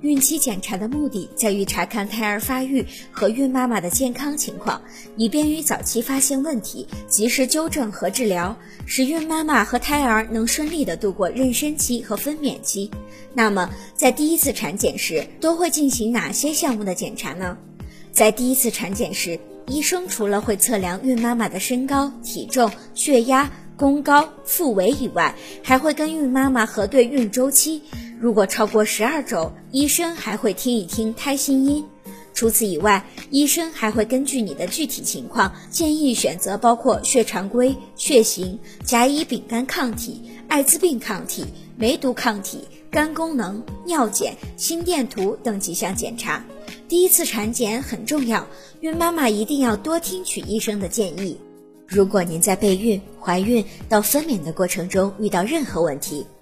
孕期检查的目的在于查看胎儿发育和孕妈妈的健康情况，以便于早期发现问题，及时纠正和治疗，使孕妈妈和胎儿能顺利的度过妊娠期和分娩期。那么，在第一次产检时都会进行哪些项目的检查呢？在第一次产检时，医生除了会测量孕妈妈的身高、体重、血压、宫高、腹围以外，还会跟孕妈妈核对孕周期。如果超过十二周，医生还会听一听胎心音。除此以外，医生还会根据你的具体情况，建议选择包括血常规、血型、甲乙丙肝抗体、艾滋病抗体、梅毒抗体、肝功能、尿检、心电图等几项检查。第一次产检很重要，孕妈妈一定要多听取医生的建议。如果您在备孕、怀孕到分娩的过程中遇到任何问题，